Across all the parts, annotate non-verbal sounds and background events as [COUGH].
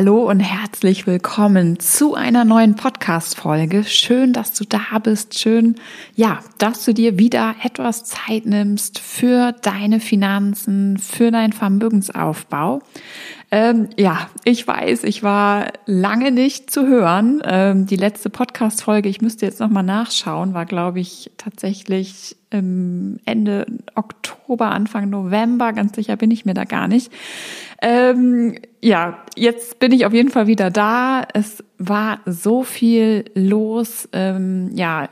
Hallo und herzlich willkommen zu einer neuen Podcast-Folge. Schön, dass du da bist. Schön, ja, dass du dir wieder etwas Zeit nimmst für deine Finanzen, für deinen Vermögensaufbau. Ähm, ja, ich weiß, ich war lange nicht zu hören. Ähm, die letzte Podcast-Folge, ich müsste jetzt nochmal nachschauen, war, glaube ich, tatsächlich Ende Oktober, Anfang November. Ganz sicher bin ich mir da gar nicht. Ähm, ja, jetzt bin ich auf jeden Fall wieder da. Es war so viel los, ähm, ja,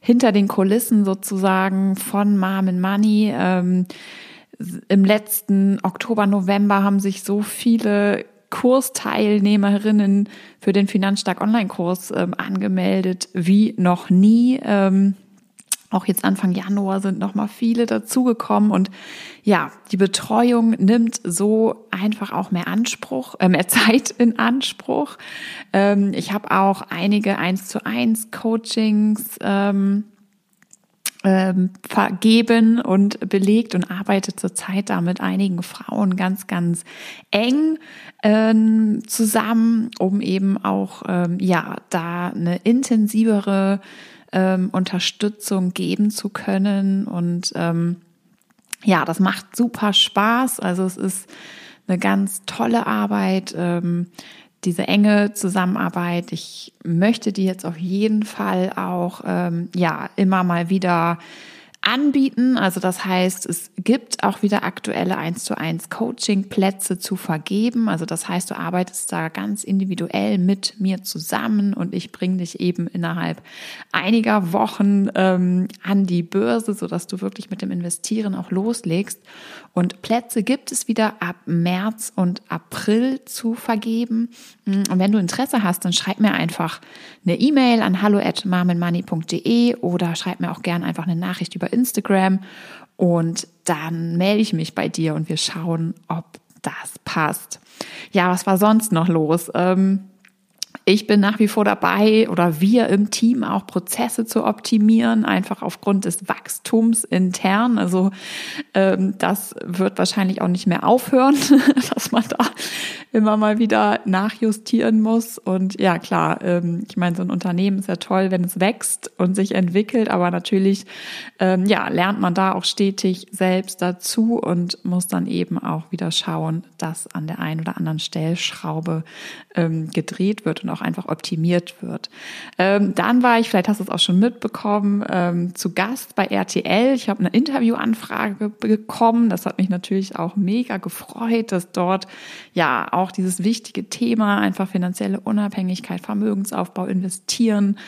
hinter den Kulissen sozusagen von Mom and Money. Im letzten Oktober, November haben sich so viele Kursteilnehmerinnen für den Finanzstark Online-Kurs ähm, angemeldet wie noch nie. Ähm, auch jetzt Anfang Januar sind noch mal viele dazugekommen und ja, die Betreuung nimmt so einfach auch mehr Anspruch, äh, mehr Zeit in Anspruch. Ähm, ich habe auch einige eins zu eins Coachings ähm, ähm, vergeben und belegt und arbeite zurzeit da mit einigen Frauen ganz, ganz eng ähm, zusammen, um eben auch ähm, ja da eine intensivere ähm, Unterstützung geben zu können. Und ähm, ja, das macht super Spaß. Also es ist eine ganz tolle Arbeit, ähm, diese enge Zusammenarbeit. Ich möchte die jetzt auf jeden Fall auch ähm, ja immer mal wieder anbieten. Also das heißt, es gibt auch wieder aktuelle 1 zu 1 Coaching-Plätze zu vergeben. Also das heißt, du arbeitest da ganz individuell mit mir zusammen und ich bringe dich eben innerhalb einiger Wochen ähm, an die Börse, sodass du wirklich mit dem Investieren auch loslegst. Und Plätze gibt es wieder ab März und April zu vergeben. Und wenn du Interesse hast, dann schreib mir einfach eine E-Mail an hallo at oder schreib mir auch gerne einfach eine Nachricht über Instagram und dann melde ich mich bei dir und wir schauen, ob das passt. Ja, was war sonst noch los? Ähm, ich bin nach wie vor dabei oder wir im Team auch Prozesse zu optimieren, einfach aufgrund des Wachstums intern. Also ähm, das wird wahrscheinlich auch nicht mehr aufhören, [LAUGHS] dass man da immer mal wieder nachjustieren muss. Und ja, klar, ähm, ich meine, so ein Unternehmen ist ja toll, wenn es wächst und sich entwickelt, aber natürlich, ähm, ja, lernt man da auch stetig selbst dazu und muss dann eben auch wieder schauen, dass an der einen oder anderen Stellschraube ähm, gedreht wird und auch einfach optimiert wird. Ähm, dann war ich, vielleicht hast du es auch schon mitbekommen, ähm, zu Gast bei RTL. Ich habe eine Interviewanfrage bekommen. Das hat mich natürlich auch mega gefreut, dass dort ja auch dieses wichtige Thema einfach finanzielle Unabhängigkeit, Vermögensaufbau, investieren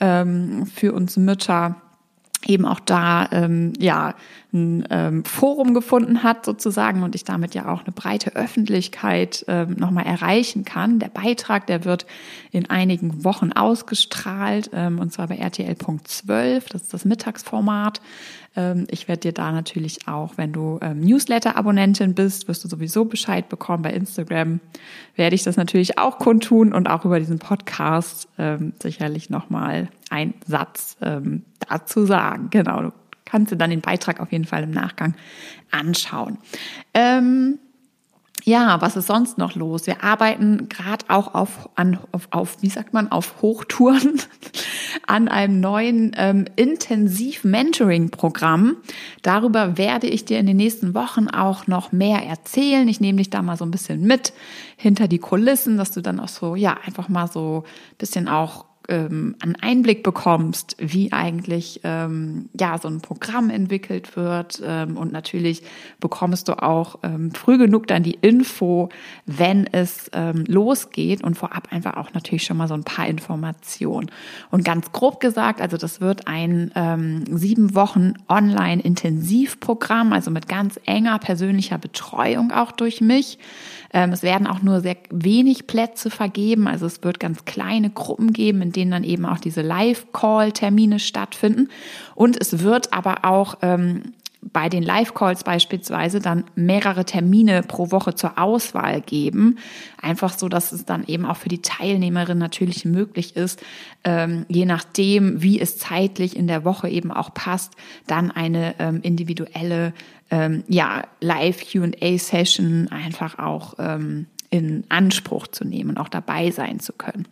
ähm, für uns Mütter eben auch da ähm, ja ein ähm, Forum gefunden hat sozusagen und ich damit ja auch eine breite Öffentlichkeit ähm, nochmal erreichen kann. Der Beitrag, der wird in einigen Wochen ausgestrahlt ähm, und zwar bei RTL.12, das ist das Mittagsformat. Ähm, ich werde dir da natürlich auch, wenn du ähm, Newsletter-Abonnentin bist, wirst du sowieso Bescheid bekommen. Bei Instagram werde ich das natürlich auch kundtun und auch über diesen Podcast ähm, sicherlich nochmal ein Satz dazu sagen. Genau, du kannst dir dann den Beitrag auf jeden Fall im Nachgang anschauen. Ja, was ist sonst noch los? Wir arbeiten gerade auch auf, an, auf, auf, wie sagt man, auf Hochtouren [LAUGHS] an einem neuen ähm, Intensiv-Mentoring-Programm. Darüber werde ich dir in den nächsten Wochen auch noch mehr erzählen. Ich nehme dich da mal so ein bisschen mit hinter die Kulissen, dass du dann auch so, ja, einfach mal so ein bisschen auch ähm, einen Einblick bekommst, wie eigentlich ähm, ja so ein Programm entwickelt wird ähm, und natürlich bekommst du auch ähm, früh genug dann die Info, wenn es ähm, losgeht und vorab einfach auch natürlich schon mal so ein paar Informationen. Und ganz grob gesagt, also das wird ein ähm, sieben Wochen Online-Intensivprogramm, also mit ganz enger persönlicher Betreuung auch durch mich. Ähm, es werden auch nur sehr wenig Plätze vergeben, also es wird ganz kleine Gruppen geben, in denen dann eben auch diese Live-Call-Termine stattfinden. Und es wird aber auch ähm, bei den Live-Calls beispielsweise dann mehrere Termine pro Woche zur Auswahl geben. Einfach so, dass es dann eben auch für die Teilnehmerin natürlich möglich ist, ähm, je nachdem, wie es zeitlich in der Woche eben auch passt, dann eine ähm, individuelle ähm, ja, Live-QA-Session einfach auch ähm, in Anspruch zu nehmen und auch dabei sein zu können.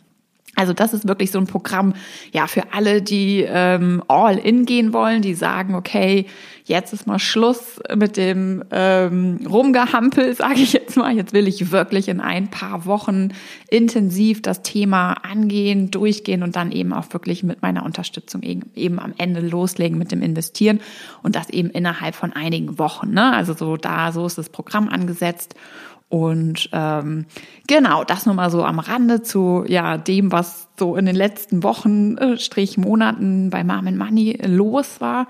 Also das ist wirklich so ein Programm, ja, für alle, die ähm, all in gehen wollen, die sagen, okay, jetzt ist mal Schluss mit dem ähm, Rumgehampel, [LAUGHS] sage ich jetzt mal. Jetzt will ich wirklich in ein paar Wochen intensiv das Thema angehen, durchgehen und dann eben auch wirklich mit meiner Unterstützung eben, eben am Ende loslegen mit dem Investieren und das eben innerhalb von einigen Wochen. Ne? Also so da, so ist das Programm angesetzt. Und ähm, genau, das nur mal so am Rande zu ja dem, was so in den letzten Wochen, äh, Strich Monaten bei Mom Money los war.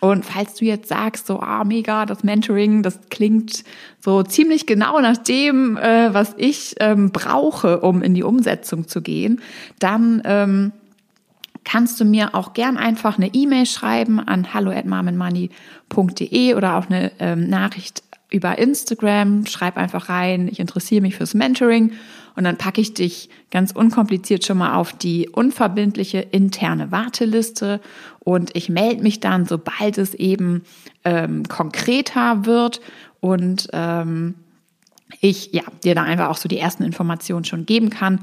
Und falls du jetzt sagst, so, ah, mega, das Mentoring, das klingt so ziemlich genau nach dem, äh, was ich ähm, brauche, um in die Umsetzung zu gehen, dann ähm, kannst du mir auch gern einfach eine E-Mail schreiben an hallo at oder auch eine ähm, Nachricht über Instagram, schreib einfach rein, ich interessiere mich fürs Mentoring und dann packe ich dich ganz unkompliziert schon mal auf die unverbindliche interne Warteliste und ich melde mich dann, sobald es eben ähm, konkreter wird und ähm, ich ja dir da einfach auch so die ersten Informationen schon geben kann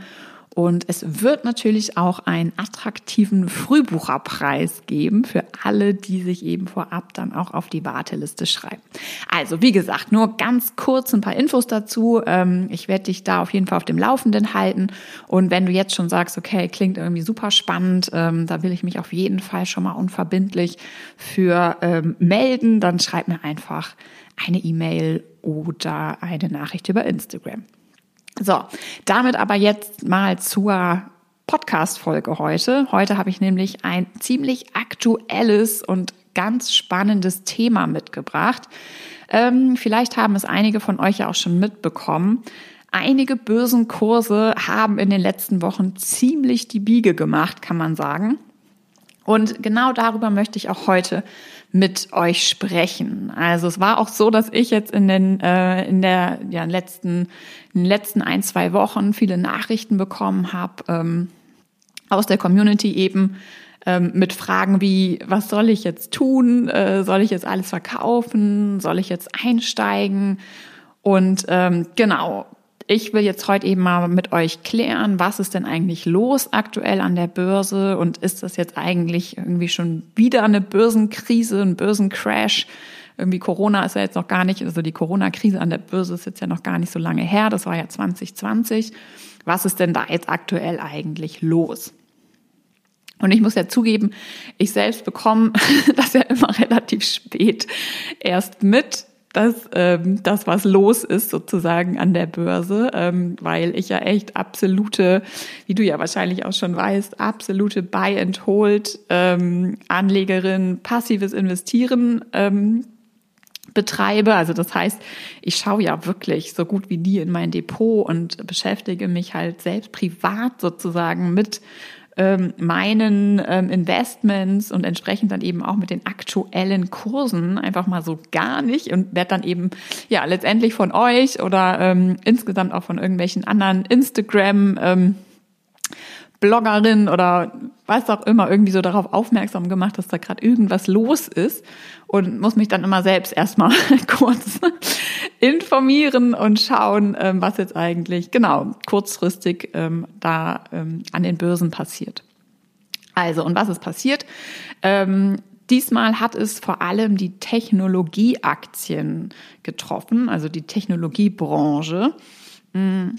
und es wird natürlich auch einen attraktiven Frühbucherpreis geben für alle, die sich eben vorab dann auch auf die Warteliste schreiben. Also, wie gesagt, nur ganz kurz ein paar Infos dazu. Ähm, ich werde dich da auf jeden Fall auf dem Laufenden halten. Und wenn du jetzt schon sagst, okay, klingt irgendwie super spannend, ähm, da will ich mich auf jeden Fall schon mal unverbindlich für ähm, melden, dann schreib mir einfach eine E-Mail oder eine Nachricht über Instagram. So, damit aber jetzt mal zur Podcast-Folge heute. Heute habe ich nämlich ein ziemlich aktuelles und ganz spannendes Thema mitgebracht. Ähm, vielleicht haben es einige von euch ja auch schon mitbekommen. Einige Börsenkurse haben in den letzten Wochen ziemlich die Biege gemacht, kann man sagen. Und genau darüber möchte ich auch heute mit euch sprechen. Also es war auch so, dass ich jetzt in den äh, in der ja, letzten in den letzten ein zwei Wochen viele Nachrichten bekommen habe ähm, aus der Community eben ähm, mit Fragen wie was soll ich jetzt tun? Äh, soll ich jetzt alles verkaufen? Soll ich jetzt einsteigen? Und ähm, genau, ich will jetzt heute eben mal mit euch klären, was ist denn eigentlich los aktuell an der Börse und ist das jetzt eigentlich irgendwie schon wieder eine Börsenkrise, ein Börsencrash? Irgendwie Corona ist ja jetzt noch gar nicht, also die Corona-Krise an der Börse ist jetzt ja noch gar nicht so lange her, das war ja 2020. Was ist denn da jetzt aktuell eigentlich los? Und ich muss ja zugeben, ich selbst bekomme [LAUGHS] das ja immer relativ spät erst mit dass ähm, das, was los ist sozusagen an der Börse, ähm, weil ich ja echt absolute, wie du ja wahrscheinlich auch schon weißt, absolute Buy and Hold ähm, Anlegerin, passives Investieren ähm, betreibe. Also das heißt, ich schaue ja wirklich so gut wie nie in mein Depot und beschäftige mich halt selbst privat sozusagen mit ähm, meinen ähm, Investments und entsprechend dann eben auch mit den aktuellen Kursen einfach mal so gar nicht und werde dann eben ja letztendlich von euch oder ähm, insgesamt auch von irgendwelchen anderen Instagram ähm, Bloggerin oder was auch immer irgendwie so darauf aufmerksam gemacht, dass da gerade irgendwas los ist und muss mich dann immer selbst erstmal [LAUGHS] kurz informieren und schauen, ähm, was jetzt eigentlich genau kurzfristig ähm, da ähm, an den Börsen passiert. Also, und was ist passiert? Diesmal hat es vor allem die Technologieaktien getroffen, also die Technologiebranche. Mm.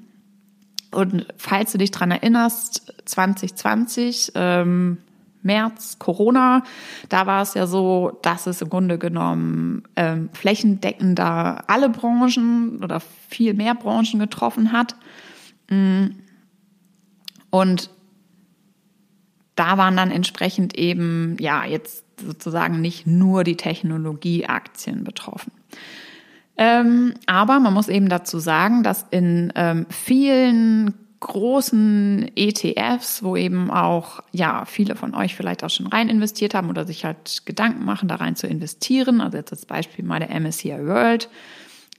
Und falls du dich dran erinnerst, 2020, ähm, März, Corona, da war es ja so, dass es im Grunde genommen ähm, flächendeckender alle Branchen oder viel mehr Branchen getroffen hat. Mm. Und da waren dann entsprechend eben, ja, jetzt sozusagen nicht nur die Technologieaktien betroffen. Ähm, aber man muss eben dazu sagen, dass in ähm, vielen großen ETFs, wo eben auch, ja, viele von euch vielleicht auch schon rein investiert haben oder sich halt Gedanken machen, da rein zu investieren. Also jetzt als Beispiel mal der MSCI World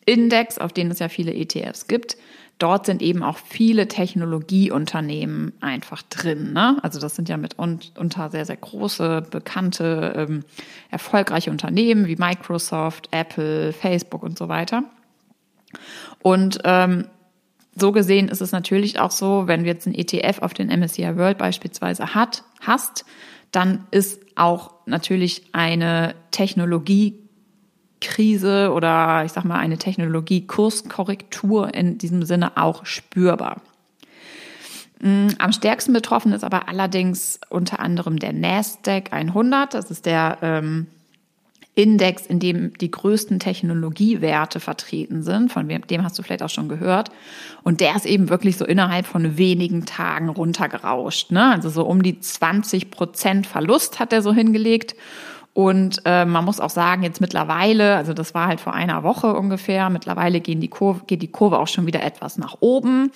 Index, auf den es ja viele ETFs gibt. Dort sind eben auch viele Technologieunternehmen einfach drin. Ne? Also das sind ja mitunter sehr, sehr große, bekannte, ähm, erfolgreiche Unternehmen wie Microsoft, Apple, Facebook und so weiter. Und ähm, so gesehen ist es natürlich auch so, wenn du jetzt einen ETF auf den MSCI World beispielsweise hat, hast, dann ist auch natürlich eine Technologiekrise oder ich sag mal eine Technologiekurskorrektur in diesem Sinne auch spürbar. Mm, am stärksten betroffen ist aber allerdings unter anderem der Nasdaq 100. Das ist der ähm, Index, in dem die größten Technologiewerte vertreten sind. Von dem hast du vielleicht auch schon gehört. Und der ist eben wirklich so innerhalb von wenigen Tagen runtergerauscht. Ne? Also so um die 20 Prozent Verlust hat er so hingelegt. Und äh, man muss auch sagen, jetzt mittlerweile, also das war halt vor einer Woche ungefähr, mittlerweile gehen die Kurve, geht die Kurve auch schon wieder etwas nach oben.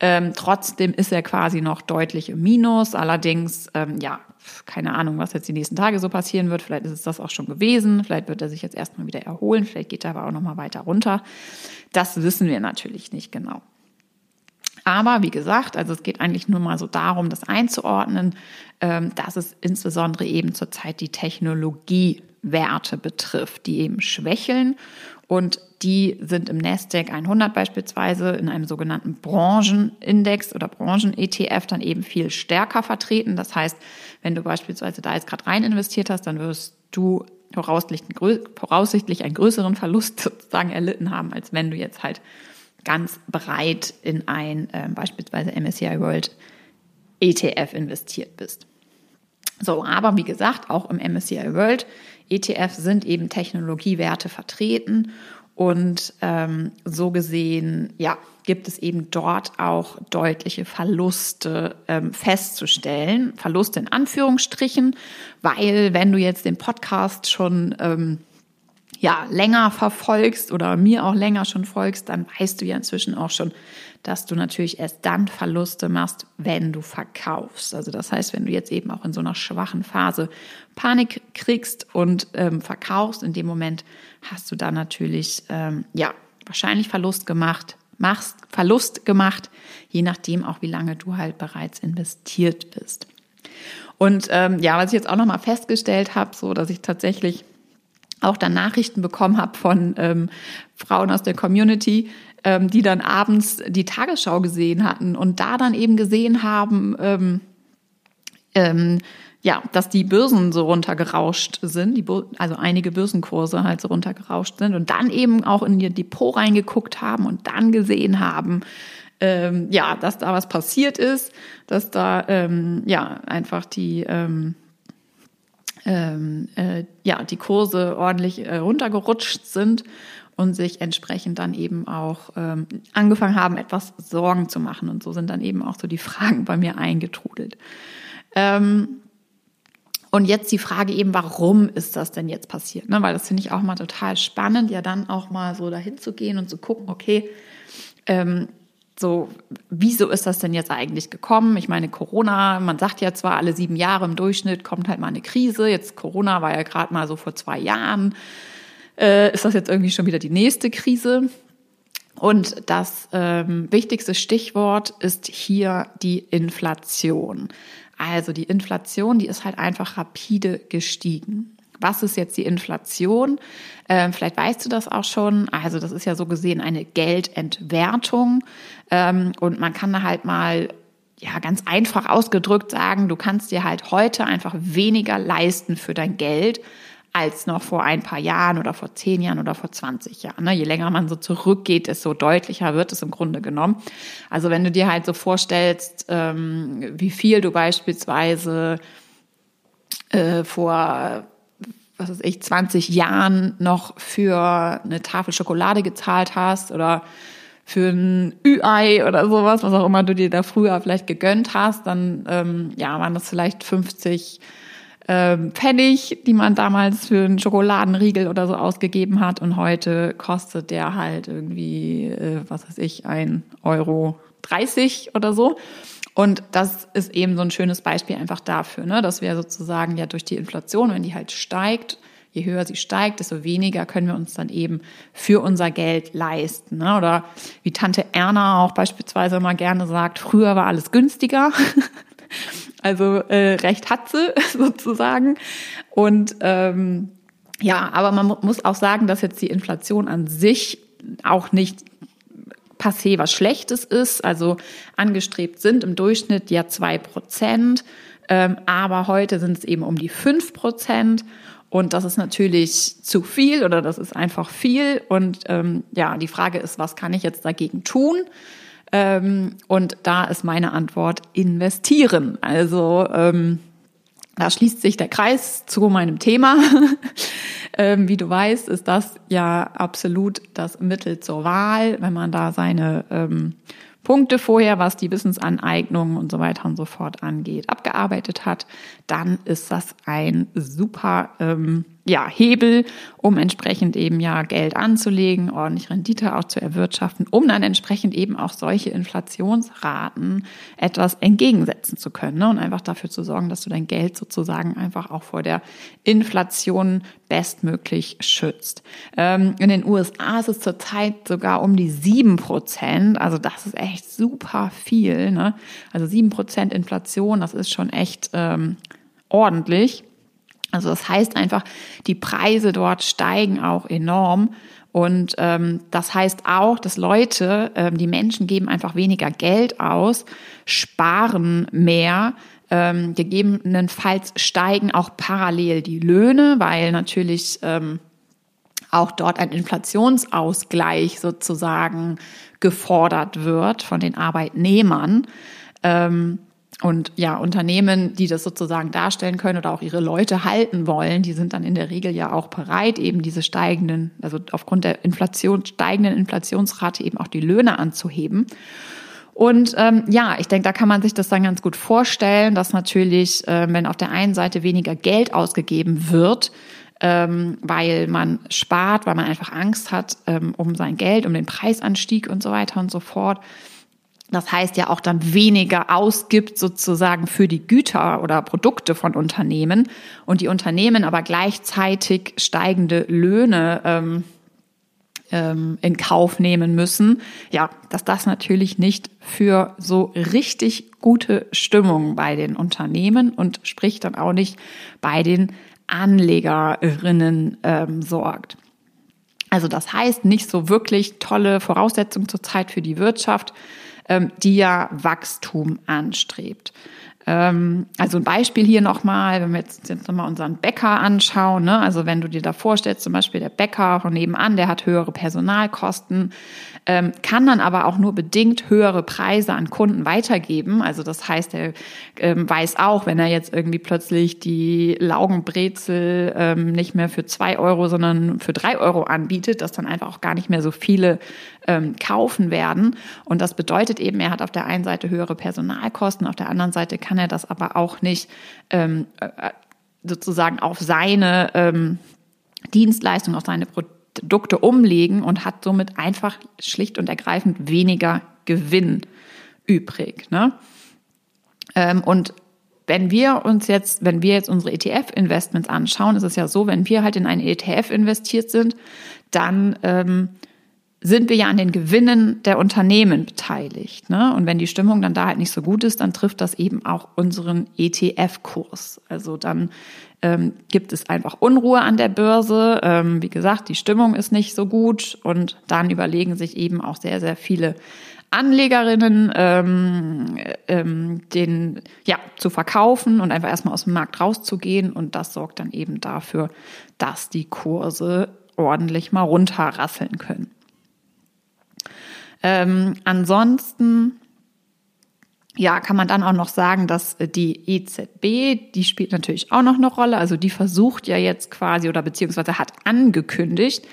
Ähm, trotzdem ist er quasi noch deutlich im Minus. Allerdings, ähm, ja, keine Ahnung, was jetzt die nächsten Tage so passieren wird. Vielleicht ist es das auch schon gewesen. Vielleicht wird er sich jetzt erstmal wieder erholen. Vielleicht geht er aber auch nochmal weiter runter. Das wissen wir natürlich nicht genau. Aber wie gesagt, also es geht eigentlich nur mal so darum, das einzuordnen, ähm, dass es insbesondere eben zurzeit die Technologiewerte betrifft, die eben schwächeln und die sind im Nasdaq 100 beispielsweise in einem sogenannten Branchenindex oder Branchen-ETF dann eben viel stärker vertreten. Das heißt, wenn du beispielsweise da jetzt gerade rein investiert hast, dann wirst du voraussichtlich einen größeren Verlust [LAUGHS] sozusagen erlitten haben, als wenn du jetzt halt ganz breit in ein äh, beispielsweise MSCI World ETF investiert bist. So, aber wie gesagt, auch im MSCI World ETF sind eben Technologiewerte vertreten und ähm, so gesehen, ja, gibt es eben dort auch deutliche Verluste ähm, festzustellen. Verluste in Anführungsstrichen, weil wenn du jetzt den Podcast schon ähm, ja, länger verfolgst oder mir auch länger schon folgst, dann weißt du ja inzwischen auch schon, dass du natürlich erst dann Verluste machst, wenn du verkaufst. Also das heißt, wenn du jetzt eben auch in so einer schwachen Phase Panik kriegst und ähm, verkaufst, in dem Moment hast du dann natürlich ähm, ja wahrscheinlich Verlust gemacht, machst Verlust gemacht, je nachdem auch wie lange du halt bereits investiert bist. Und ähm, ja, was ich jetzt auch nochmal festgestellt habe, so dass ich tatsächlich auch dann Nachrichten bekommen habe von ähm, Frauen aus der Community, ähm, die dann abends die Tagesschau gesehen hatten und da dann eben gesehen haben, ähm, ähm, ja, dass die Börsen so runtergerauscht sind, die, also einige Börsenkurse halt so runtergerauscht sind und dann eben auch in ihr Depot reingeguckt haben und dann gesehen haben, ähm, ja, dass da was passiert ist, dass da ähm, ja einfach die ähm, ähm, äh, ja die Kurse ordentlich äh, runtergerutscht sind und sich entsprechend dann eben auch ähm, angefangen haben, etwas Sorgen zu machen. Und so sind dann eben auch so die [LAUGHS] Fragen bei mir eingetrudelt. Ähm, und jetzt die Frage eben, warum ist das denn jetzt passiert? Ne? Weil das finde ich auch mal total spannend, ja dann auch mal so dahin zu gehen und zu gucken, okay, ähm, so, wieso ist das denn jetzt eigentlich gekommen? Ich meine, Corona, man sagt ja zwar alle sieben Jahre im Durchschnitt kommt halt mal eine Krise. Jetzt Corona war ja gerade mal so vor zwei Jahren. Äh, ist das jetzt irgendwie schon wieder die nächste Krise? Und das ähm, wichtigste Stichwort ist hier die Inflation. Also die Inflation, die ist halt einfach rapide gestiegen. Was ist jetzt die Inflation? Ähm, vielleicht weißt du das auch schon. Also das ist ja so gesehen eine Geldentwertung. Ähm, und man kann da halt mal ja, ganz einfach ausgedrückt sagen, du kannst dir halt heute einfach weniger leisten für dein Geld, als noch vor ein paar Jahren oder vor zehn Jahren oder vor 20 Jahren. Ne? Je länger man so zurückgeht, desto deutlicher wird es im Grunde genommen. Also wenn du dir halt so vorstellst, ähm, wie viel du beispielsweise äh, vor was weiß ich, 20 Jahren noch für eine Tafel Schokolade gezahlt hast oder für ein Ü-Ei oder sowas, was auch immer du dir da früher vielleicht gegönnt hast, dann ähm, ja, waren das vielleicht 50 ähm, Pfennig, die man damals für einen Schokoladenriegel oder so ausgegeben hat. Und heute kostet der halt irgendwie, äh, was weiß ich, ein Euro 30 oder so. Und das ist eben so ein schönes Beispiel einfach dafür, ne, dass wir sozusagen ja durch die Inflation, wenn die halt steigt, je höher sie steigt, desto weniger können wir uns dann eben für unser Geld leisten. Ne? Oder wie Tante Erna auch beispielsweise immer gerne sagt, früher war alles günstiger. [LAUGHS] Also äh, recht hat sie [LAUGHS] sozusagen. Und ähm, ja, aber man muss auch sagen, dass jetzt die Inflation an sich auch nicht passé was Schlechtes ist. Also angestrebt sind im Durchschnitt ja zwei Prozent, ähm, aber heute sind es eben um die fünf Prozent. Und das ist natürlich zu viel oder das ist einfach viel. Und ähm, ja, die Frage ist, was kann ich jetzt dagegen tun? Ähm, und da ist meine Antwort investieren. Also ähm, da schließt sich der Kreis zu meinem Thema. [LAUGHS] ähm, wie du weißt, ist das ja absolut das Mittel zur Wahl, wenn man da seine ähm, Punkte vorher, was die Wissensaneignung und so weiter und so fort angeht, abgearbeitet hat, dann ist das ein super ähm, ja, Hebel, um entsprechend eben ja Geld anzulegen, ordentlich Rendite auch zu erwirtschaften, um dann entsprechend eben auch solche Inflationsraten etwas entgegensetzen zu können ne? und einfach dafür zu sorgen, dass du dein Geld sozusagen einfach auch vor der Inflation bestmöglich schützt. Ähm, in den USA ist es zurzeit sogar um die sieben Prozent, also das ist echt super viel. Ne? Also sieben Prozent Inflation, das ist schon echt ähm, ordentlich. Also das heißt einfach, die Preise dort steigen auch enorm. Und ähm, das heißt auch, dass Leute, ähm, die Menschen geben einfach weniger Geld aus, sparen mehr. Ähm, gegebenenfalls steigen auch parallel die Löhne, weil natürlich ähm, auch dort ein Inflationsausgleich sozusagen gefordert wird von den Arbeitnehmern. Ähm, und ja, Unternehmen, die das sozusagen darstellen können oder auch ihre Leute halten wollen, die sind dann in der Regel ja auch bereit, eben diese steigenden, also aufgrund der Inflation, steigenden Inflationsrate eben auch die Löhne anzuheben. Und ähm, ja, ich denke, da kann man sich das dann ganz gut vorstellen, dass natürlich, äh, wenn auf der einen Seite weniger Geld ausgegeben wird, ähm, weil man spart, weil man einfach Angst hat ähm, um sein Geld, um den Preisanstieg und so weiter und so fort, das heißt ja auch dann weniger ausgibt sozusagen für die Güter oder Produkte von Unternehmen und die Unternehmen aber gleichzeitig steigende Löhne ähm, ähm, in Kauf nehmen müssen. Ja, dass das natürlich nicht für so richtig gute Stimmung bei den Unternehmen und sprich dann auch nicht bei den Anlegerinnen ähm, sorgt. Also das heißt nicht so wirklich tolle Voraussetzungen zurzeit für die Wirtschaft die ja Wachstum anstrebt. Ähm, also ein Beispiel hier nochmal, wenn wir jetzt, jetzt nochmal unseren Bäcker anschauen, ne? also wenn du dir da vorstellst, zum Beispiel der Bäcker von nebenan, der hat höhere Personalkosten, ähm, kann dann aber auch nur bedingt höhere Preise an Kunden weitergeben. Also das heißt, er ähm, weiß auch, wenn er jetzt irgendwie plötzlich die Laugenbrezel ähm, nicht mehr für zwei Euro, sondern für drei Euro anbietet, dass dann einfach auch gar nicht mehr so viele ähm, kaufen werden. Und das bedeutet eben, er hat auf der einen Seite höhere Personalkosten, auf der anderen Seite kann er das aber auch nicht ähm, äh, sozusagen auf seine ähm, Dienstleistung, auf seine Produkte umlegen und hat somit einfach schlicht und ergreifend weniger Gewinn übrig. Ne? Ähm, und wenn wir uns jetzt, wenn wir jetzt unsere ETF-Investments anschauen, ist es ja so, wenn wir halt in einen ETF investiert sind, dann ähm, sind wir ja an den Gewinnen der Unternehmen beteiligt. Ne? Und wenn die Stimmung dann da halt nicht so gut ist, dann trifft das eben auch unseren ETF-Kurs. Also dann ähm, gibt es einfach Unruhe an der Börse. Ähm, wie gesagt, die Stimmung ist nicht so gut und dann überlegen sich eben auch sehr, sehr viele Anlegerinnen, ähm, ähm, den ja zu verkaufen und einfach erstmal aus dem Markt rauszugehen und das sorgt dann eben dafür, dass die Kurse ordentlich mal runterrasseln können. Ähm, ansonsten ja, kann man dann auch noch sagen, dass die EZB, die spielt natürlich auch noch eine Rolle. Also die versucht ja jetzt quasi oder beziehungsweise hat angekündigt,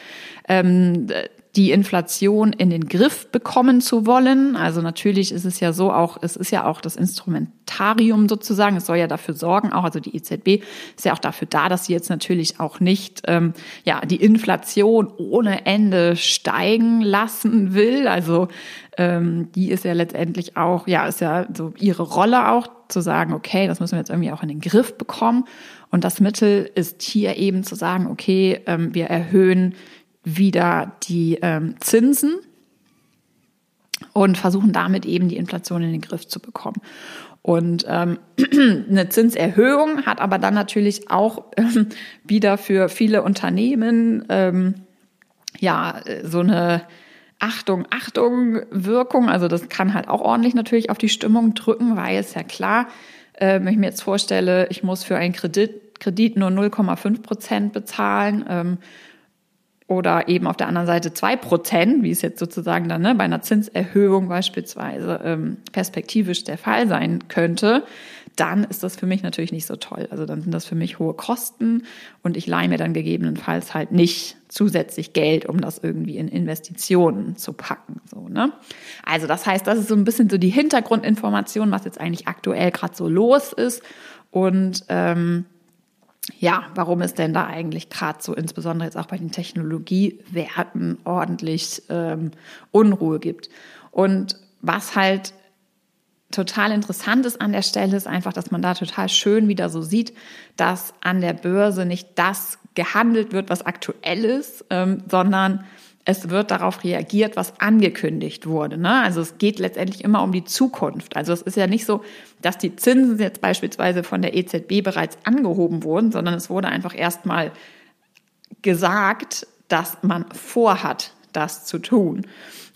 ähm, die Inflation in den Griff bekommen zu wollen. Also natürlich ist es ja so auch, es ist ja auch das Instrumentarium sozusagen. Es soll ja dafür sorgen, auch also die EZB ist ja auch dafür da, dass sie jetzt natürlich auch nicht ähm, ja die Inflation ohne Ende steigen lassen will. Also ähm, die ist ja letztendlich auch, ja, ist ja so ihre Rolle auch zu sagen, okay, das müssen wir jetzt irgendwie auch in den Griff bekommen. Und das Mittel ist hier eben zu sagen, okay, ähm, wir erhöhen wieder die ähm, Zinsen und versuchen damit eben die Inflation in den Griff zu bekommen. Und ähm, [CLEARS THROAT] eine Zinserhöhung hat aber dann natürlich auch ähm, wieder für viele Unternehmen ähm, ja so eine Achtung, Achtung, Wirkung. Also das kann halt auch ordentlich natürlich auf die Stimmung drücken, weil es ja klar, äh, wenn ich mir jetzt vorstelle, ich muss für einen Kredit, Kredit nur 0,5 Prozent bezahlen, ähm, oder eben auf der anderen Seite zwei Prozent, wie es jetzt sozusagen dann ne, bei einer Zinserhöhung beispielsweise ähm, perspektivisch der Fall sein könnte, dann ist das für mich natürlich nicht so toll. Also dann sind das für mich hohe Kosten und ich leihe mir dann gegebenenfalls halt nicht zusätzlich Geld, um das irgendwie in Investitionen zu packen. So, ne? Also das heißt, das ist so ein bisschen so die Hintergrundinformation, was jetzt eigentlich aktuell gerade so los ist. Und ähm, ja, warum es denn da eigentlich gerade so, insbesondere jetzt auch bei den Technologiewerten, ordentlich ähm, Unruhe gibt. Und was halt total interessant ist an der Stelle, ist einfach, dass man da total schön wieder so sieht, dass an der Börse nicht das gehandelt wird, was aktuell ist, ähm, sondern es wird darauf reagiert, was angekündigt wurde. Ne? Also es geht letztendlich immer um die Zukunft. Also es ist ja nicht so, dass die Zinsen jetzt beispielsweise von der EZB bereits angehoben wurden, sondern es wurde einfach erstmal gesagt, dass man vorhat, das zu tun.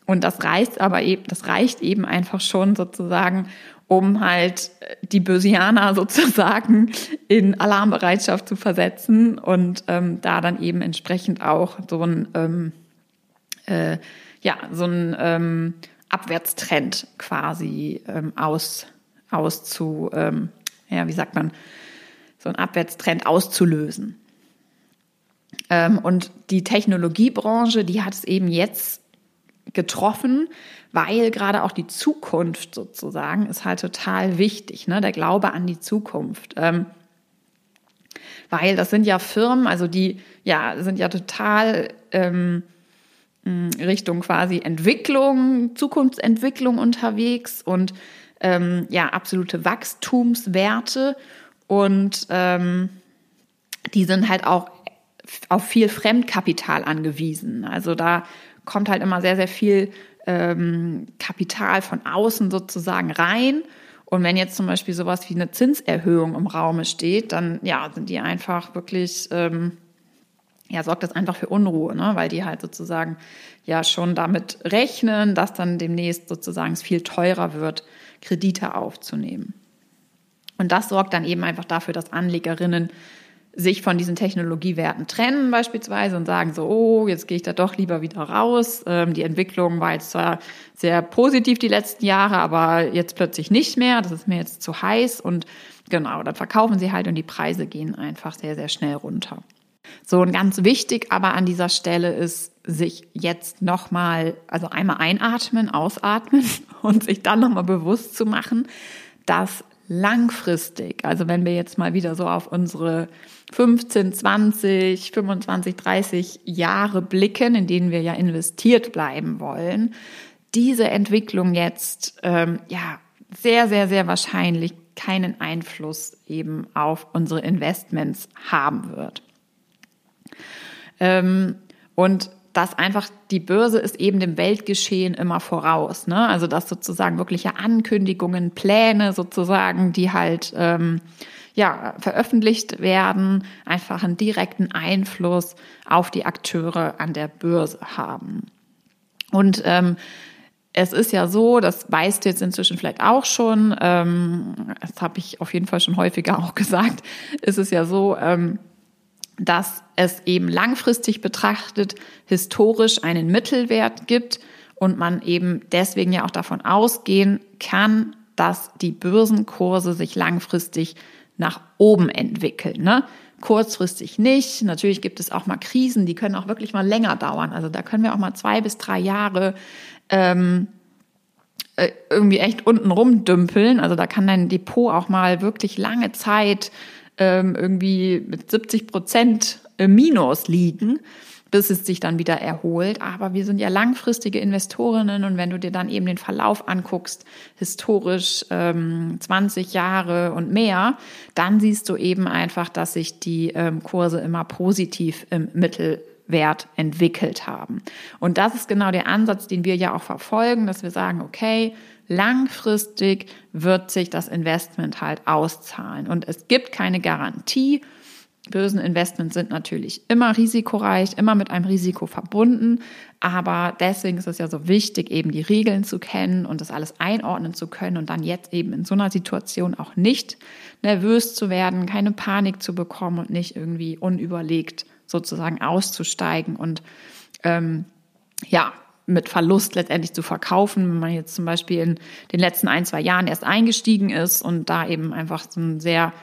Und das reicht aber eben, das reicht eben einfach schon sozusagen, um halt die Börsianer [LAUGHS] sozusagen in Alarmbereitschaft zu versetzen und ähm, da dann eben entsprechend auch so ein ähm, äh, ja, so ein ähm, Abwärtstrend quasi ähm, aus, auszu, ähm, ja, wie sagt man, so ein Abwärtstrend auszulösen. Ähm, und die Technologiebranche, die hat es eben jetzt getroffen, weil gerade auch die Zukunft sozusagen ist halt total wichtig, ne? der Glaube an die Zukunft. Ähm, weil das sind ja Firmen, also die ja sind ja total ähm, Richtung quasi Entwicklung, Zukunftsentwicklung unterwegs und ähm, ja, absolute Wachstumswerte. Und ähm, die sind halt auch auf viel Fremdkapital angewiesen. Also da kommt halt immer sehr, sehr viel ähm, Kapital von außen sozusagen rein. Und wenn jetzt zum Beispiel sowas wie eine Zinserhöhung im Raume steht, dann ja, sind die einfach wirklich ähm, ja, sorgt das einfach für Unruhe, ne? weil die halt sozusagen ja schon damit rechnen, dass dann demnächst sozusagen es viel teurer wird, Kredite aufzunehmen. Und das sorgt dann eben einfach dafür, dass Anlegerinnen sich von diesen Technologiewerten trennen beispielsweise und sagen so, oh, jetzt gehe ich da doch lieber wieder raus. Ähm, die Entwicklung war jetzt zwar sehr positiv die letzten Jahre, aber jetzt plötzlich nicht mehr. Das ist mir jetzt zu heiß und genau, dann verkaufen sie halt und die Preise gehen einfach sehr, sehr schnell runter. So, und ganz wichtig aber an dieser Stelle ist, sich jetzt nochmal, also einmal einatmen, ausatmen [LAUGHS] und sich dann nochmal bewusst zu machen, dass langfristig, also wenn wir jetzt mal wieder so auf unsere 15, 20, 25, 30 Jahre blicken, in denen wir ja investiert bleiben wollen, diese Entwicklung jetzt ähm, ja sehr, sehr, sehr wahrscheinlich keinen Einfluss eben auf unsere Investments haben wird. Ähm, und dass einfach die Börse ist eben dem Weltgeschehen immer voraus. Ne? Also dass sozusagen wirkliche Ankündigungen, Pläne sozusagen, die halt ähm, ja veröffentlicht werden, einfach einen direkten Einfluss auf die Akteure an der Börse haben. Und ähm, es ist ja so, das weißt du jetzt inzwischen vielleicht auch schon, ähm, das habe ich auf jeden Fall schon häufiger [LAUGHS] auch gesagt, ist es ja so, ähm, dass es eben langfristig betrachtet historisch einen Mittelwert gibt und man eben deswegen ja auch davon ausgehen kann, dass die Börsenkurse sich langfristig nach oben entwickeln. Ne? Kurzfristig nicht. Natürlich gibt es auch mal Krisen, die können auch wirklich mal länger dauern. Also da können wir auch mal zwei bis drei Jahre ähm, äh, irgendwie echt unten rumdümpeln. Also da kann dein Depot auch mal wirklich lange Zeit ähm, irgendwie mit 70 Prozent Minus liegen, bis es sich dann wieder erholt. Aber wir sind ja langfristige Investorinnen und wenn du dir dann eben den Verlauf anguckst, historisch ähm, 20 Jahre und mehr, dann siehst du eben einfach, dass sich die ähm, Kurse immer positiv im Mittelwert entwickelt haben. Und das ist genau der Ansatz, den wir ja auch verfolgen, dass wir sagen, okay, langfristig wird sich das Investment halt auszahlen. Und es gibt keine Garantie, bösen Investments sind natürlich immer risikoreich, immer mit einem Risiko verbunden. Aber deswegen ist es ja so wichtig, eben die Regeln zu kennen und das alles einordnen zu können und dann jetzt eben in so einer Situation auch nicht nervös zu werden, keine Panik zu bekommen und nicht irgendwie unüberlegt sozusagen auszusteigen und ähm, ja, mit Verlust letztendlich zu verkaufen, wenn man jetzt zum Beispiel in den letzten ein, zwei Jahren erst eingestiegen ist und da eben einfach so ein sehr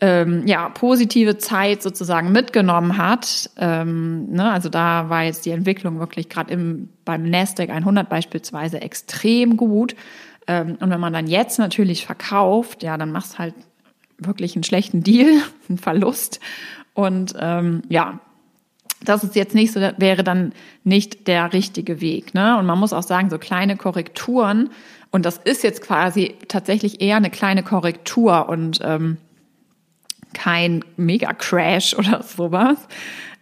ähm, ja, positive Zeit sozusagen mitgenommen hat. Ähm, ne, also da war jetzt die Entwicklung wirklich gerade im beim Nasdaq 100 beispielsweise extrem gut. Ähm, und wenn man dann jetzt natürlich verkauft, ja, dann machst halt wirklich einen schlechten Deal, [LAUGHS] einen Verlust. Und ähm, ja, das ist jetzt nicht so, wäre dann nicht der richtige Weg. Ne? Und man muss auch sagen, so kleine Korrekturen, und das ist jetzt quasi tatsächlich eher eine kleine Korrektur und ähm, kein Mega-Crash [LAUGHS] oder sowas.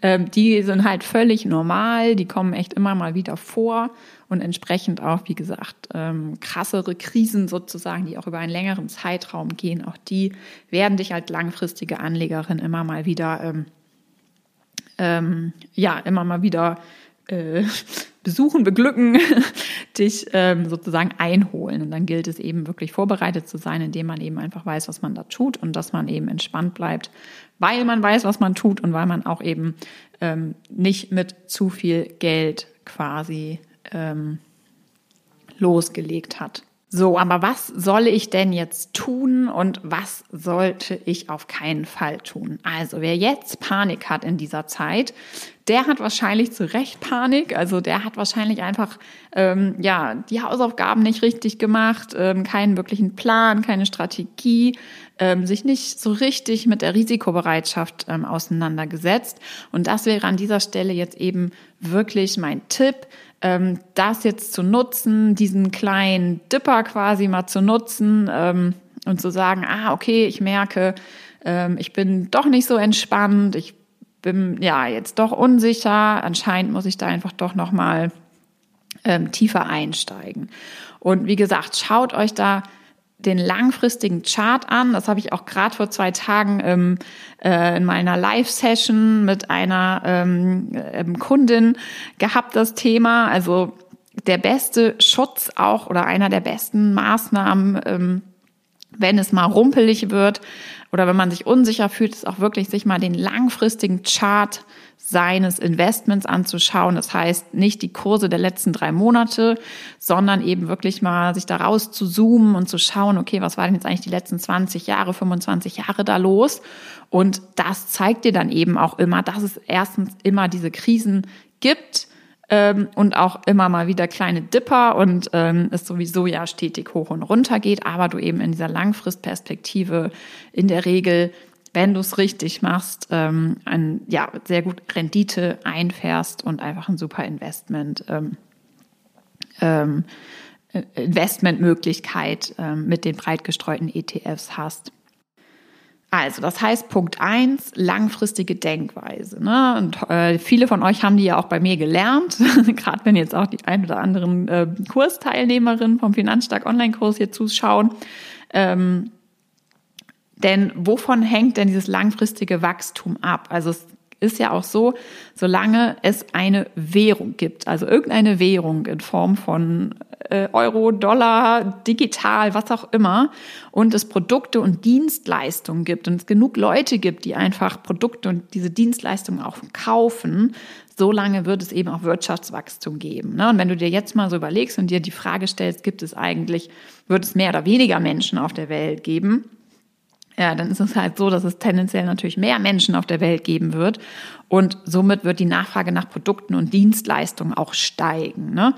Ähm, die sind halt völlig normal, die kommen echt immer mal wieder vor und entsprechend auch, wie gesagt, ähm, krassere Krisen sozusagen, die auch über einen längeren Zeitraum gehen, auch die werden dich als langfristige Anlegerin immer mal wieder ähm, ähm, ja, immer mal wieder äh, [LAUGHS] besuchen, beglücken, [LAUGHS] dich ähm, sozusagen einholen. Und dann gilt es eben wirklich vorbereitet zu sein, indem man eben einfach weiß, was man da tut und dass man eben entspannt bleibt, weil man weiß, was man tut und weil man auch eben ähm, nicht mit zu viel Geld quasi ähm, losgelegt hat. So, aber was soll ich denn jetzt tun und was sollte ich auf keinen Fall tun? Also, wer jetzt Panik hat in dieser Zeit, der hat wahrscheinlich zu Recht Panik. Also, der hat wahrscheinlich einfach ähm, ja die Hausaufgaben nicht richtig gemacht, ähm, keinen wirklichen Plan, keine Strategie, ähm, sich nicht so richtig mit der Risikobereitschaft ähm, auseinandergesetzt. Und das wäre an dieser Stelle jetzt eben wirklich mein Tipp ähm, das jetzt zu nutzen, diesen kleinen Dipper quasi mal zu nutzen ähm, und zu sagen, ah, okay, ich merke, ähm, ich bin doch nicht so entspannt, ich bin ja jetzt doch unsicher, anscheinend muss ich da einfach doch nochmal ähm, tiefer einsteigen. Und wie gesagt, schaut euch da den langfristigen Chart an. Das habe ich auch gerade vor zwei Tagen ähm, äh, in meiner Live-Session mit einer ähm, ähm, Kundin gehabt, das Thema. Also der beste Schutz auch oder einer der besten Maßnahmen, ähm, wenn es mal rumpelig wird oder wenn man sich unsicher fühlt, ist auch wirklich sich mal den langfristigen Chart seines Investments anzuschauen. Das heißt, nicht die Kurse der letzten drei Monate, sondern eben wirklich mal sich daraus zu zoomen und zu schauen, okay, was war denn jetzt eigentlich die letzten 20 Jahre, 25 Jahre da los? Und das zeigt dir dann eben auch immer, dass es erstens immer diese Krisen gibt, ähm, und auch immer mal wieder kleine Dipper und ähm, es sowieso ja stetig hoch und runter geht, aber du eben in dieser Langfristperspektive in der Regel wenn du es richtig machst, ähm, ein, ja, sehr gut Rendite einfährst und einfach ein super Investment, ähm, ähm, Investmentmöglichkeit ähm, mit den breit gestreuten ETFs hast. Also, das heißt Punkt eins langfristige Denkweise. Ne? Und äh, viele von euch haben die ja auch bei mir gelernt, [LAUGHS] gerade wenn jetzt auch die ein oder anderen äh, Kursteilnehmerinnen vom Finanzstark Online-Kurs hier zuschauen. Ähm, denn wovon hängt denn dieses langfristige Wachstum ab? Also es ist ja auch so, solange es eine Währung gibt, also irgendeine Währung in Form von äh, Euro, Dollar, digital, was auch immer, und es Produkte und Dienstleistungen gibt und es genug Leute gibt, die einfach Produkte und diese Dienstleistungen auch kaufen, solange wird es eben auch Wirtschaftswachstum geben. Ne? Und wenn du dir jetzt mal so überlegst und dir die Frage stellst, gibt es eigentlich, wird es mehr oder weniger Menschen auf der Welt geben? Ja, dann ist es halt so, dass es tendenziell natürlich mehr Menschen auf der Welt geben wird und somit wird die Nachfrage nach Produkten und Dienstleistungen auch steigen. Ne?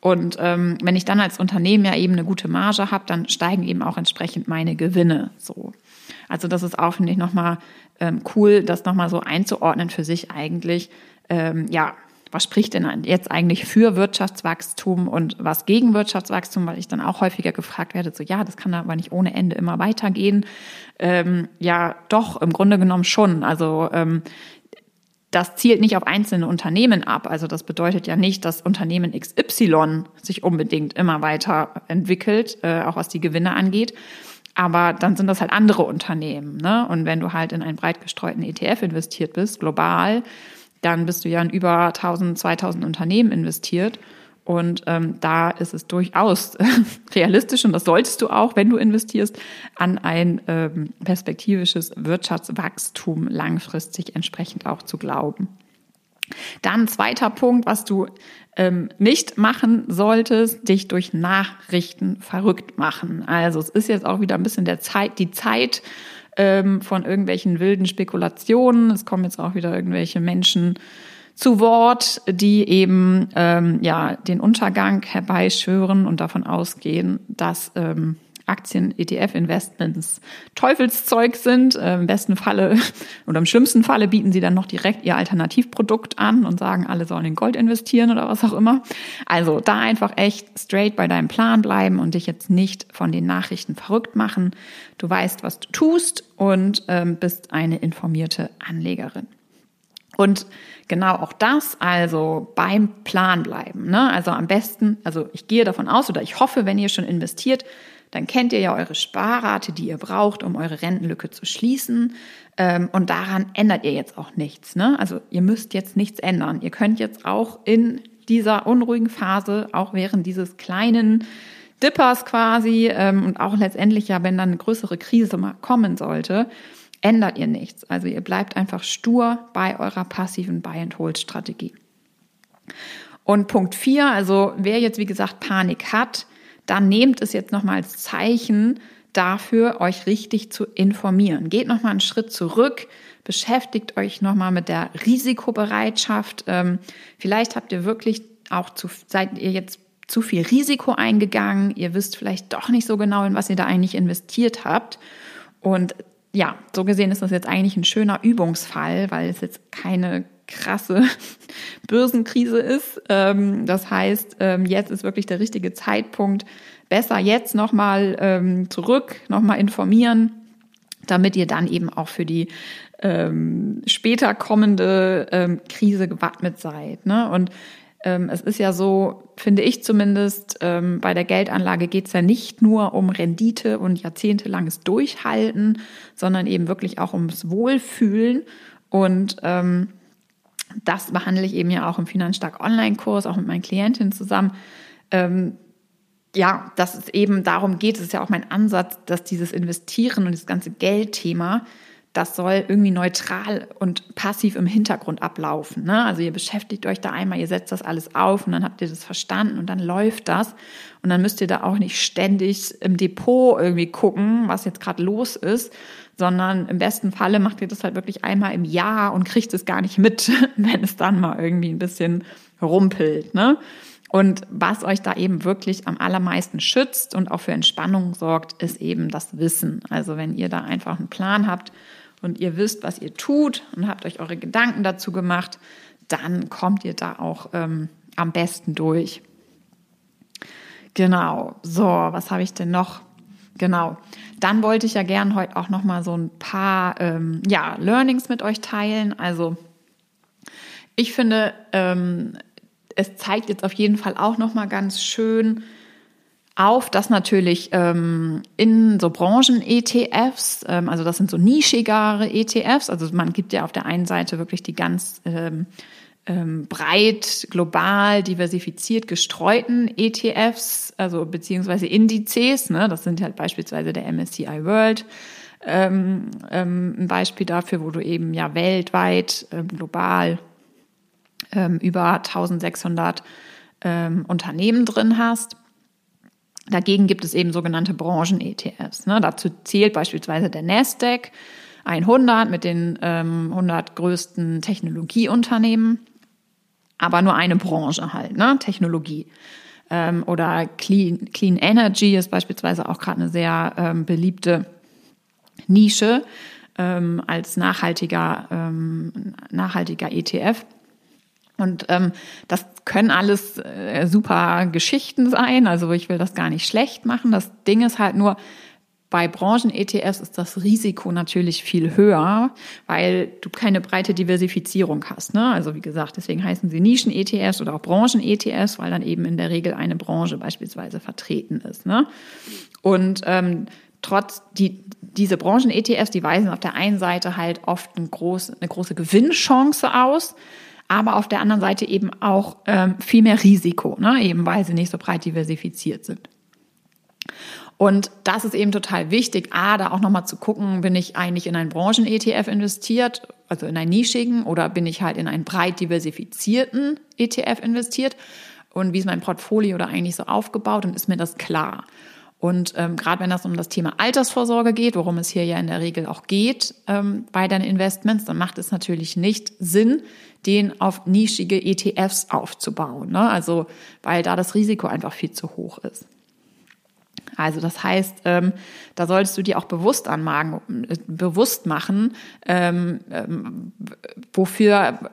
Und ähm, wenn ich dann als Unternehmen ja eben eine gute Marge habe, dann steigen eben auch entsprechend meine Gewinne. So, also das ist auch finde ich nochmal ähm, cool, das nochmal so einzuordnen für sich eigentlich. Ähm, ja, was spricht denn jetzt eigentlich für Wirtschaftswachstum und was gegen Wirtschaftswachstum, weil ich dann auch häufiger gefragt werde, so ja, das kann aber nicht ohne Ende immer weitergehen. Ähm, ja, doch, im Grunde genommen schon. Also ähm, das zielt nicht auf einzelne Unternehmen ab. Also das bedeutet ja nicht, dass Unternehmen XY sich unbedingt immer weiter entwickelt, äh, auch was die Gewinne angeht. Aber dann sind das halt andere Unternehmen. Ne? Und wenn du halt in einen breit gestreuten ETF investiert bist, global, dann bist du ja in über 1000, 2000 Unternehmen investiert. Und ähm, da ist es durchaus [LAUGHS] realistisch, und das solltest du auch, wenn du investierst, an ein ähm, perspektivisches Wirtschaftswachstum langfristig entsprechend auch zu glauben. Dann zweiter Punkt, was du ähm, nicht machen solltest, dich durch Nachrichten verrückt machen. Also es ist jetzt auch wieder ein bisschen der Zeit, die Zeit ähm, von irgendwelchen wilden Spekulationen. Es kommen jetzt auch wieder irgendwelche Menschen zu Wort, die eben ähm, ja den Untergang herbeischwören und davon ausgehen, dass ähm, Aktien-ETF-Investments Teufelszeug sind. Äh, Im besten Falle [LAUGHS] oder im schlimmsten Falle bieten sie dann noch direkt ihr Alternativprodukt an und sagen, alle sollen in Gold investieren oder was auch immer. Also da einfach echt straight bei deinem Plan bleiben und dich jetzt nicht von den Nachrichten verrückt machen. Du weißt, was du tust und ähm, bist eine informierte Anlegerin. Und genau auch das, also beim Plan bleiben. Ne? Also am besten, also ich gehe davon aus oder ich hoffe, wenn ihr schon investiert, dann kennt ihr ja eure Sparrate, die ihr braucht, um eure Rentenlücke zu schließen. Ähm, und daran ändert ihr jetzt auch nichts. Ne? Also ihr müsst jetzt nichts ändern. Ihr könnt jetzt auch in dieser unruhigen Phase, auch während dieses kleinen Dippers quasi ähm, und auch letztendlich ja, wenn dann eine größere Krise mal kommen sollte, ändert ihr nichts. Also ihr bleibt einfach stur bei eurer passiven Buy-and-Hold-Strategie. Und Punkt vier, also wer jetzt wie gesagt Panik hat, dann nehmt es jetzt nochmal als Zeichen dafür, euch richtig zu informieren. Geht nochmal einen Schritt zurück, beschäftigt euch nochmal mit der Risikobereitschaft. Ähm, vielleicht habt ihr wirklich auch zu, seid ihr jetzt zu viel Risiko eingegangen. Ihr wisst vielleicht doch nicht so genau, in was ihr da eigentlich investiert habt. Und ja, so gesehen ist das jetzt eigentlich ein schöner Übungsfall, weil es jetzt keine krasse [LAUGHS] Börsenkrise ist. Ähm, das heißt, ähm, jetzt ist wirklich der richtige Zeitpunkt. Besser jetzt nochmal ähm, zurück, nochmal informieren, damit ihr dann eben auch für die ähm, später kommende ähm, Krise gewappnet seid. Ne? Und ähm, es ist ja so, finde ich zumindest, ähm, bei der Geldanlage geht es ja nicht nur um Rendite und jahrzehntelanges Durchhalten, sondern eben wirklich auch ums Wohlfühlen. Und ähm, das behandle ich eben ja auch im Finanzstark Online-Kurs, auch mit meinen Klientinnen zusammen. Ähm, ja, dass es eben darum geht, es ist ja auch mein Ansatz, dass dieses Investieren und das ganze Geldthema, das soll irgendwie neutral und passiv im Hintergrund ablaufen. Ne? Also ihr beschäftigt euch da einmal, ihr setzt das alles auf und dann habt ihr das verstanden und dann läuft das. Und dann müsst ihr da auch nicht ständig im Depot irgendwie gucken, was jetzt gerade los ist, sondern im besten Falle macht ihr das halt wirklich einmal im Jahr und kriegt es gar nicht mit, [LAUGHS] wenn es dann mal irgendwie ein bisschen rumpelt. Ne? Und was euch da eben wirklich am allermeisten schützt und auch für Entspannung sorgt, ist eben das Wissen. Also wenn ihr da einfach einen Plan habt und ihr wisst, was ihr tut und habt euch eure Gedanken dazu gemacht, dann kommt ihr da auch ähm, am besten durch. Genau. So, was habe ich denn noch? Genau. Dann wollte ich ja gern heute auch noch mal so ein paar ähm, ja, Learnings mit euch teilen. Also ich finde, ähm, es zeigt jetzt auf jeden Fall auch noch mal ganz schön auf, dass natürlich ähm, in so Branchen-ETFs, ähm, also das sind so nischigere ETFs, also man gibt ja auf der einen Seite wirklich die ganz ähm, breit, global, diversifiziert gestreuten ETFs, also beziehungsweise Indizes, ne, das sind halt beispielsweise der MSCI World, ähm, ähm, ein Beispiel dafür, wo du eben ja weltweit, ähm, global ähm, über 1600 ähm, Unternehmen drin hast. Dagegen gibt es eben sogenannte Branchen-ETFs. Ne? Dazu zählt beispielsweise der Nasdaq 100 mit den ähm, 100 größten Technologieunternehmen aber nur eine Branche halt, ne? Technologie. Ähm, oder Clean, Clean Energy ist beispielsweise auch gerade eine sehr ähm, beliebte Nische ähm, als nachhaltiger, ähm, nachhaltiger ETF. Und ähm, das können alles äh, super Geschichten sein. Also ich will das gar nicht schlecht machen. Das Ding ist halt nur, bei Branchen-ETFs ist das Risiko natürlich viel höher, weil du keine breite Diversifizierung hast. Ne? Also wie gesagt, deswegen heißen sie Nischen-ETFs oder auch Branchen-ETFs, weil dann eben in der Regel eine Branche beispielsweise vertreten ist. Ne? Und ähm, trotz die, diese Branchen-ETFs, die weisen auf der einen Seite halt oft ein groß, eine große Gewinnchance aus, aber auf der anderen Seite eben auch ähm, viel mehr Risiko, ne? eben weil sie nicht so breit diversifiziert sind. Und das ist eben total wichtig, A, da auch nochmal zu gucken, bin ich eigentlich in einen Branchen-ETF investiert, also in einen nischigen, oder bin ich halt in einen breit diversifizierten ETF investiert? Und wie ist mein Portfolio da eigentlich so aufgebaut und ist mir das klar? Und ähm, gerade wenn das um das Thema Altersvorsorge geht, worum es hier ja in der Regel auch geht ähm, bei deinen Investments, dann macht es natürlich nicht Sinn, den auf nischige ETFs aufzubauen. Ne? Also weil da das Risiko einfach viel zu hoch ist. Also das heißt, ähm, da solltest du dir auch bewusst anmagen, äh, bewusst machen, ähm, ähm, wofür,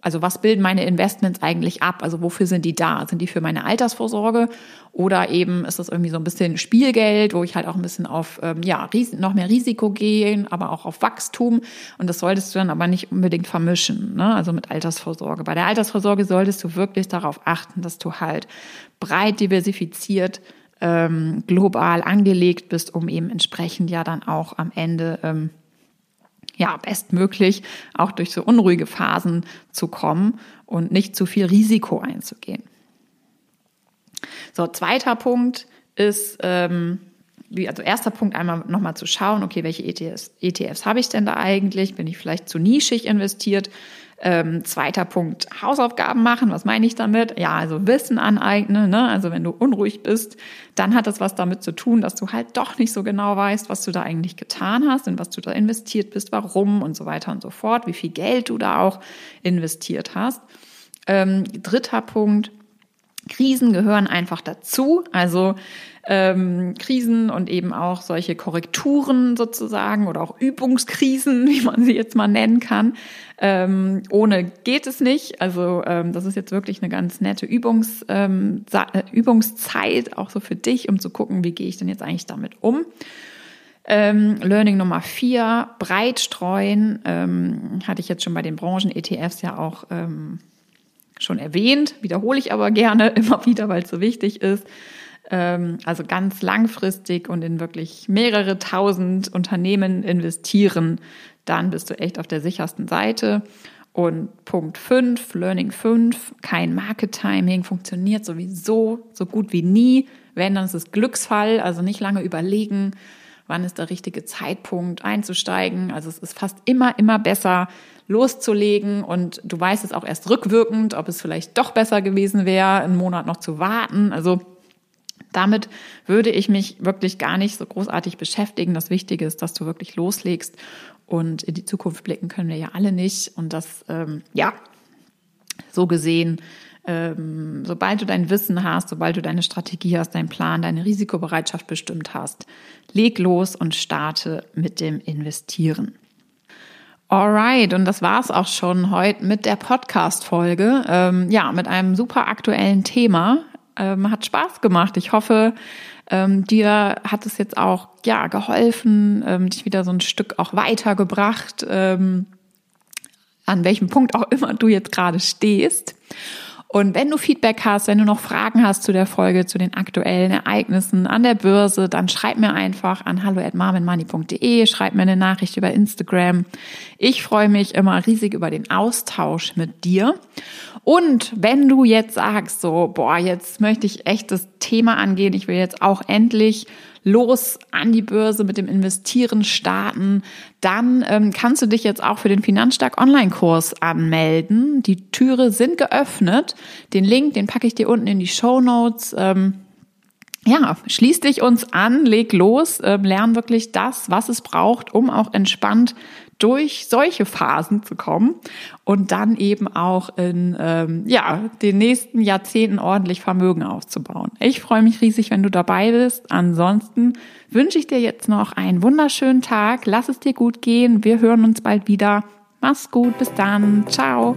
also was bilden meine Investments eigentlich ab? Also wofür sind die da? Sind die für meine Altersvorsorge oder eben ist das irgendwie so ein bisschen Spielgeld, wo ich halt auch ein bisschen auf ähm, ja noch mehr Risiko gehe, aber auch auf Wachstum und das solltest du dann aber nicht unbedingt vermischen, ne? Also mit Altersvorsorge. Bei der Altersvorsorge solltest du wirklich darauf achten, dass du halt breit diversifiziert ähm, global angelegt bist, um eben entsprechend ja dann auch am Ende ähm, ja bestmöglich auch durch so unruhige Phasen zu kommen und nicht zu viel Risiko einzugehen. So, zweiter Punkt ist, ähm, also erster Punkt einmal nochmal zu schauen, okay, welche ETFs, ETFs habe ich denn da eigentlich? Bin ich vielleicht zu nischig investiert? Ähm, zweiter Punkt, Hausaufgaben machen. Was meine ich damit? Ja, also Wissen aneignen. Ne? Also wenn du unruhig bist, dann hat das was damit zu tun, dass du halt doch nicht so genau weißt, was du da eigentlich getan hast und was du da investiert bist, warum und so weiter und so fort, wie viel Geld du da auch investiert hast. Ähm, dritter Punkt, Krisen gehören einfach dazu. Also ähm, Krisen und eben auch solche Korrekturen sozusagen oder auch Übungskrisen, [LAUGHS] wie man sie jetzt mal nennen kann. Ähm, ohne geht es nicht. Also ähm, das ist jetzt wirklich eine ganz nette Übungs, ähm, äh, Übungszeit, auch so für dich, um zu gucken, wie gehe ich denn jetzt eigentlich damit um. Ähm, Learning Nummer vier, breit streuen, ähm, hatte ich jetzt schon bei den Branchen-ETFs ja auch ähm, schon erwähnt, wiederhole ich aber gerne [LAUGHS] immer wieder, weil es so wichtig ist. Ähm, also ganz langfristig und in wirklich mehrere tausend Unternehmen investieren, dann bist du echt auf der sichersten Seite. Und Punkt 5, Learning 5, kein Market Timing, funktioniert sowieso so gut wie nie. Wenn, dann ist es Glücksfall, also nicht lange überlegen, wann ist der richtige Zeitpunkt einzusteigen. Also es ist fast immer, immer besser, loszulegen und du weißt es auch erst rückwirkend, ob es vielleicht doch besser gewesen wäre, einen Monat noch zu warten. Also damit würde ich mich wirklich gar nicht so großartig beschäftigen. Das Wichtige ist, dass du wirklich loslegst und in die Zukunft blicken können wir ja alle nicht. Und das, ähm, ja, so gesehen, ähm, sobald du dein Wissen hast, sobald du deine Strategie hast, deinen Plan, deine Risikobereitschaft bestimmt hast, leg los und starte mit dem Investieren. Alright, und das war's auch schon heute mit der Podcast-Folge. Ähm, ja, mit einem super aktuellen Thema. Ähm, hat Spaß gemacht. Ich hoffe, ähm, dir hat es jetzt auch ja geholfen, ähm, dich wieder so ein Stück auch weitergebracht, ähm, an welchem Punkt auch immer du jetzt gerade stehst. Und wenn du Feedback hast, wenn du noch Fragen hast zu der Folge, zu den aktuellen Ereignissen an der Börse, dann schreib mir einfach an hallo@marvinmoney.de, schreib mir eine Nachricht über Instagram. Ich freue mich immer riesig über den Austausch mit dir. Und wenn du jetzt sagst, so, boah, jetzt möchte ich echt das Thema angehen, ich will jetzt auch endlich los an die Börse mit dem Investieren starten, dann ähm, kannst du dich jetzt auch für den Finanzstark Online-Kurs anmelden. Die Türe sind geöffnet. Den Link, den packe ich dir unten in die Show Notes. Ähm, ja, schließ dich uns an, leg los, äh, lern wirklich das, was es braucht, um auch entspannt durch solche Phasen zu kommen und dann eben auch in ähm, ja, den nächsten Jahrzehnten ordentlich Vermögen aufzubauen. Ich freue mich riesig, wenn du dabei bist. Ansonsten wünsche ich dir jetzt noch einen wunderschönen Tag. Lass es dir gut gehen. Wir hören uns bald wieder. Mach's gut. Bis dann. Ciao.